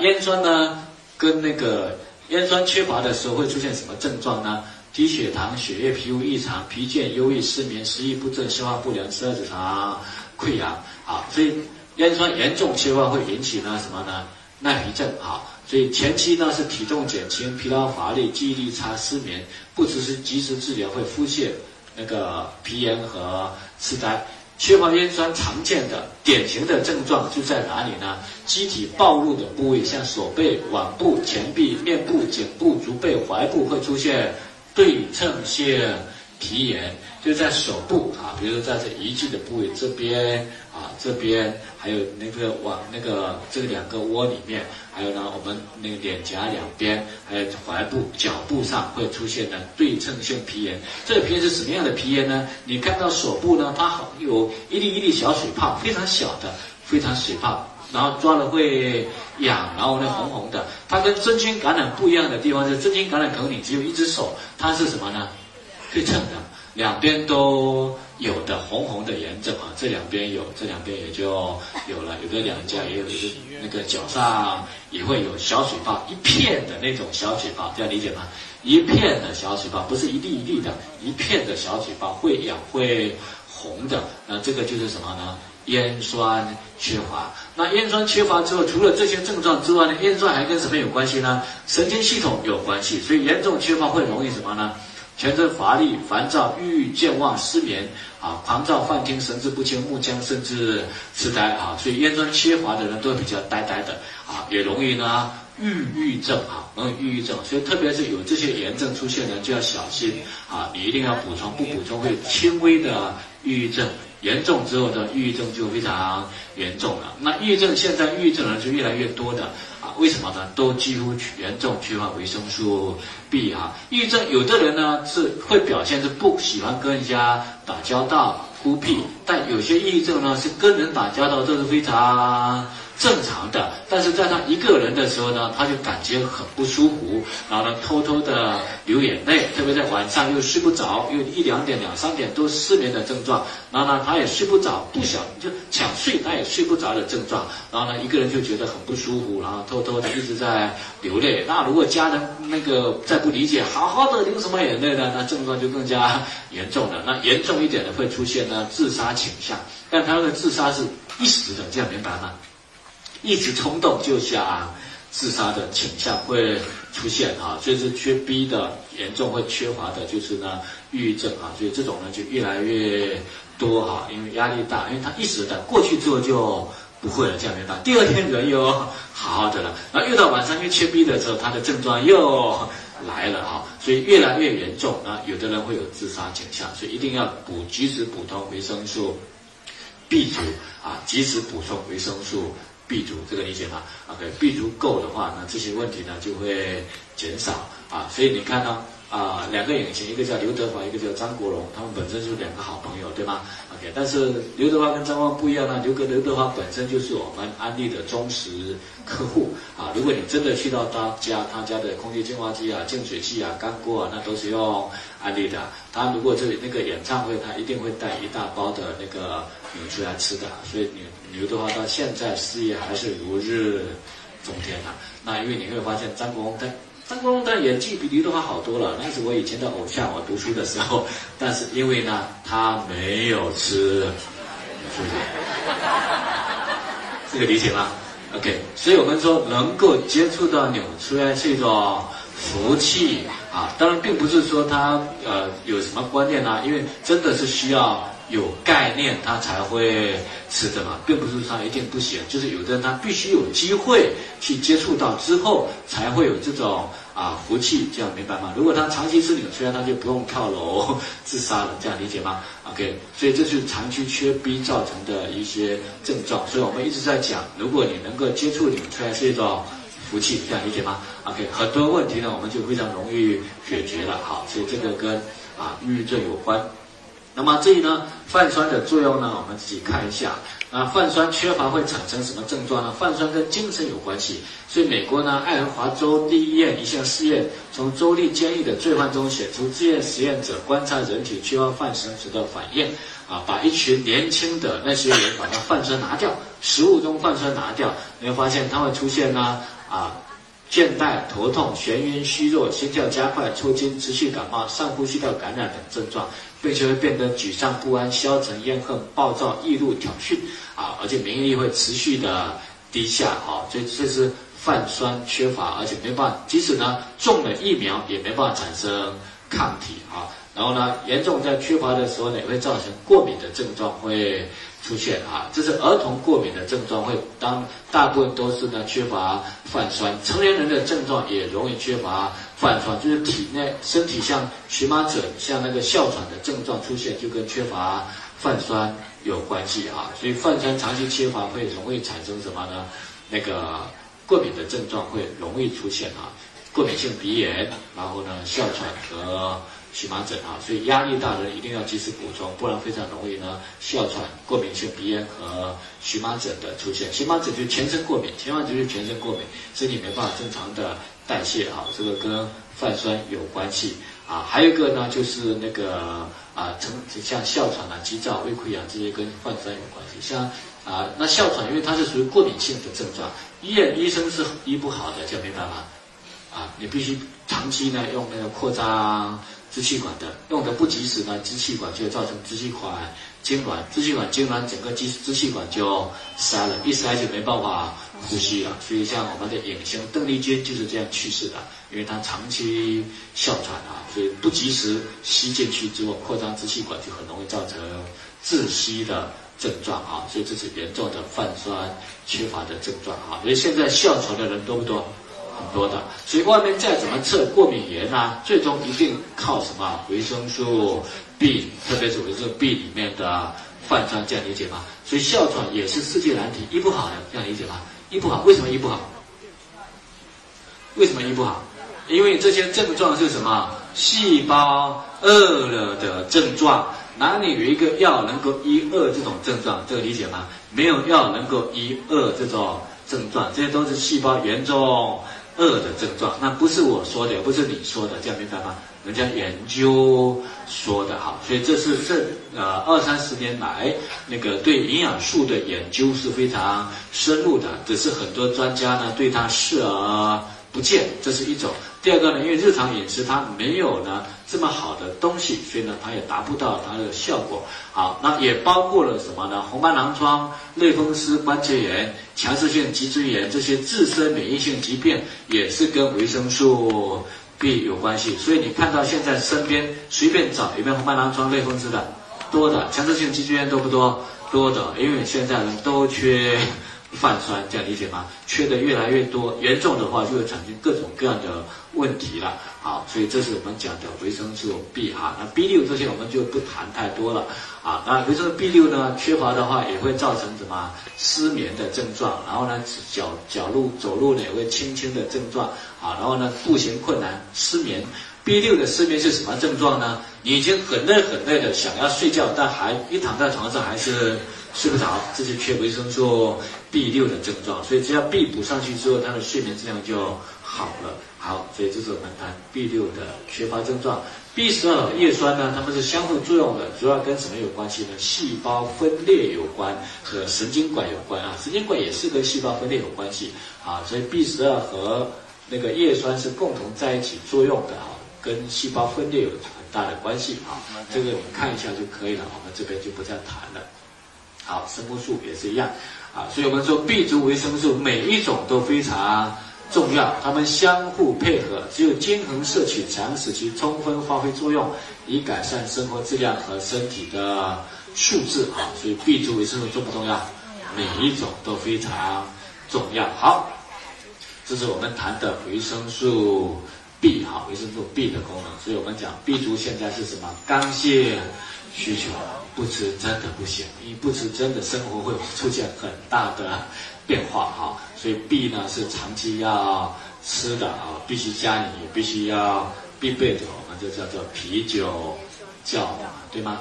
烟酸呢，跟那个烟酸缺乏的时候会出现什么症状呢？低血糖、血液、皮肤异常、疲倦、忧郁、失眠、食欲不振、消化不良、十二指肠溃疡啊。所以烟酸严重缺乏会引起呢什么呢？耐疲症啊。所以前期呢是体重减轻、疲劳乏力、记忆力差、失眠，不及时及时治疗会腹泻、那个皮炎和痴呆。缺乏烟酸常见的典型的症状就在哪里呢？机体暴露的部位，像手背、腕部、前臂、面部、颈部、足背、踝部会出现对称性皮炎，就在手部啊，比如说在这遗迹的部位这边啊，这边还有那个往那个这两个窝里面。还有呢，我们那个脸颊两边，还有踝部、脚部上会出现呢对称性皮炎。这个皮炎是什么样的皮炎呢？你看到手部呢，它好有一粒一粒小水泡，非常小的，非常水泡，然后抓了会痒，然后呢红红的。它跟真菌感染不一样的地方是，真菌感染可能你只有一只手，它是什么呢？对称的，两边都有的红红的炎症啊，这两边有，这两边也就有了，有的两颊也有，那个脚上。也会有小水泡，一片的那种小水泡，这样理解吗？一片的小水泡，不是一粒一粒的，一片的小水泡会痒会红的，那这个就是什么呢？烟酸缺乏。那烟酸缺乏之后，除了这些症状之外呢，烟酸还跟什么有关系呢？神经系统有关系，所以严重缺乏会容易什么呢？全身乏力、烦躁、郁郁健忘、失眠啊，狂躁、幻听、神志不清、目僵，甚至痴呆啊。所以咽酸缺乏的人都比较呆呆的啊，也容易呢郁郁症啊，容易郁郁症。所以特别是有这些炎症出现呢，就要小心啊，你一定要补充，不补充会轻微的抑郁症，严重之后的抑郁症就非常严重了。那抑郁症现在抑郁症人就越来越多的。为什么呢？都几乎严重缺乏维生素 B 啊。抑郁症有的人呢是会表现是不喜欢跟人家打交道、孤僻，但有些抑郁症呢是跟人打交道都是非常。正常的，但是在他一个人的时候呢，他就感觉很不舒服，然后呢，偷偷的流眼泪，特别在晚上又睡不着，又一两点、两三点都失眠的症状，然后呢，他也睡不着，不想就想睡，他也睡不着的症状，然后呢，一个人就觉得很不舒服，然后偷偷的一直在流泪。那如果家人那个再不理解，好好的流什么眼泪呢？那症状就更加严重了。那严重一点的会出现呢自杀倾向，但他的自杀是一时的，这样明白吗？一时冲动就想自杀的倾向会出现啊，所以是缺 B 的严重会缺乏的，就是呢抑郁症啊，所以这种呢就越来越多哈，因为压力大，因为他一时的过去之后就不会了，这样明白？第二天人又好好的了，然后越到晚上又缺 B 的时候，他的症状又来了哈，所以越来越严重啊，有的人会有自杀倾向，所以一定要补及时补充维生素 B 族啊，及时补充维生素。B 族这个理解吗？OK，B 族够的话，那这些问题呢就会减少啊。所以你看呢，啊，两个影星，一个叫刘德华，一个叫张国荣，他们本身就是两个好朋友，对吗？OK，但是刘德华跟张国荣不一样呢，刘哥刘德华本身就是我们安利的忠实客户啊。如果你真的去到他家，他家的空气净化机啊、净水器啊、干锅啊，那都是用安利的。他如果这那个演唱会，他一定会带一大包的那个牛出来吃的，所以你。刘德华到现在事业还是如日中天呐。那因为你会发现张国荣他张国荣的演技比刘德华好多了，那是我以前的偶像，我读书的时候。但是因为呢，他没有吃，是不是？这个理解吗？OK，所以我们说能够接触到纽崔莱是一种福气啊。当然，并不是说他呃有什么观念啊，因为真的是需要。有概念，他才会吃的嘛，并不是他一定不行，就是有的人他必须有机会去接触到之后，才会有这种啊福气，这样明白吗？如果他长期吃纽崔莱，他就不用跳楼 自杀了，这样理解吗？OK，所以这是长期缺 B 造成的一些症状，所以我们一直在讲，如果你能够接触纽崔莱是一种福气，这样理解吗？OK，很多问题呢，我们就非常容易解决了，好，所以这个跟啊抑郁症有关。那么这里呢，泛酸的作用呢，我们自己看一下。那泛酸缺乏会产生什么症状呢？泛酸跟精神有关系，所以美国呢，爱荷华州第一院一项试验，从州立监狱的罪犯中选出自愿实验者观察人体缺乏泛酸时的反应，啊，把一群年轻的那些人把它泛酸拿掉，食物中泛酸拿掉，你会发现它会出现呢。啊倦怠、头痛、眩晕、虚弱、心跳加快、抽筋、持续感冒、上呼吸道感染等症状，并且会变得沮丧不安、消沉厌恨、暴躁易怒、挑衅啊，而且免疫力会持续的低下啊，这这是泛酸缺乏，而且没办法，即使呢中了疫苗也没办法产生抗体啊，然后呢严重在缺乏的时候呢，也会造成过敏的症状会。出现啊，这是儿童过敏的症状，会当大部分都是呢缺乏泛酸，成年人的症状也容易缺乏泛酸，就是体内身体像荨麻疹、像那个哮喘的症状出现，就跟缺乏泛酸有关系啊。所以泛酸长期缺乏会容易产生什么呢？那个过敏的症状会容易出现啊，过敏性鼻炎，然后呢哮喘和。荨麻疹啊，所以压力大的人一定要及时补充，不然非常容易呢哮喘、过敏性鼻炎和荨麻疹的出现。荨麻疹就是全身过敏，荨麻疹就是全身过敏，身体没办法正常的代谢啊，这个跟泛酸有关系啊。还有一个呢，就是那个啊，成像哮喘啊、急躁、胃溃疡这些跟泛酸有关系。像啊，那哮喘因为它是属于过敏性的症状，医院医生是医不好的，这没办法啊，你必须长期呢用那个扩张。支气管的用的不及时呢，支气管就会造成支气管痉挛，支气管痉挛，整个支支气管就塞了，一塞就没办法呼吸了。所以像我们的影星邓丽君就是这样去世的，因为她长期哮喘啊，所以不及时吸进去之后，扩张支气管就很容易造成窒息的症状啊，所以这是严重的泛酸缺乏的症状啊。所以现在哮喘的人多不多？很多的，所以外面再怎么测过敏源呢，最终一定靠什么维生素 B，特别是维生素 B 里面的泛酸，这样理解吗？所以哮喘也是世界难题，医不好的，这样理解吗？医不好，为什么医不好？为什么医不好？因为这些症状是什么？细胞饿了的症状，哪里有一个药能够医饿这种症状？这个理解吗？没有药能够医饿这种症状，这些都是细胞严重。恶的症状，那不是我说的，也不是你说的，这样明白吗？人家研究说的哈，所以这是这呃二三十年来那个对营养素的研究是非常深入的，只是很多专家呢对它视而不见，这是一种。第二个呢，因为日常饮食它没有呢这么好的东西，所以呢它也达不到它的效果。好，那也包括了什么呢？红斑狼疮、类风湿关节炎、强直性脊椎炎这些自身免疫性疾病，也是跟维生素 B 有关系。所以你看到现在身边随便找有没有红斑狼疮、类风湿的，多的；强直性脊椎炎多不多？多的，因为现在人都缺。泛酸，这样理解吗？缺的越来越多，严重的话就会产生各种各样的问题了。好，所以这是我们讲的维生素 B 哈。那 B 六这些我们就不谈太多了。啊，那维生素 B 六呢缺乏的话，也会造成什么失眠的症状，然后呢脚脚路走路呢也会轻轻的症状。啊，然后呢步行困难，失眠。B 六的失眠是什么症状呢？已经很累很累的想要睡觉，但还一躺在床上还是。睡不着，这是缺维生素 B 六的症状，所以只要 B 补上去之后，他的睡眠质量就好了。好，所以这是我们谈 B 六的缺乏症状。B 十二叶酸呢，它们是相互作用的，主要跟什么有关系呢？细胞分裂有关，和神经管有关啊。神经管也是跟细胞分裂有关系啊，所以 B 十二和那个叶酸是共同在一起作用的啊，跟细胞分裂有很大的关系啊。这个你看一下就可以了，我们这边就不再谈了。好，生物素也是一样，啊，所以我们说 B 族维生素每一种都非常重要，它们相互配合，只有均衡摄取才能使其充分发挥作用，以改善生活质量和身体的素质啊。所以 B 族维生素重不重要？每一种都非常重要。好，这是我们谈的维生素 B 哈，维生素 B 的功能。所以我们讲 B 族现在是什么？刚性需求。不吃真的不行，你不吃真的生活会出现很大的变化哈。所以 B 呢是长期要吃的啊，必须家里必须要必备的，我们就叫做啤酒酵母，对吗？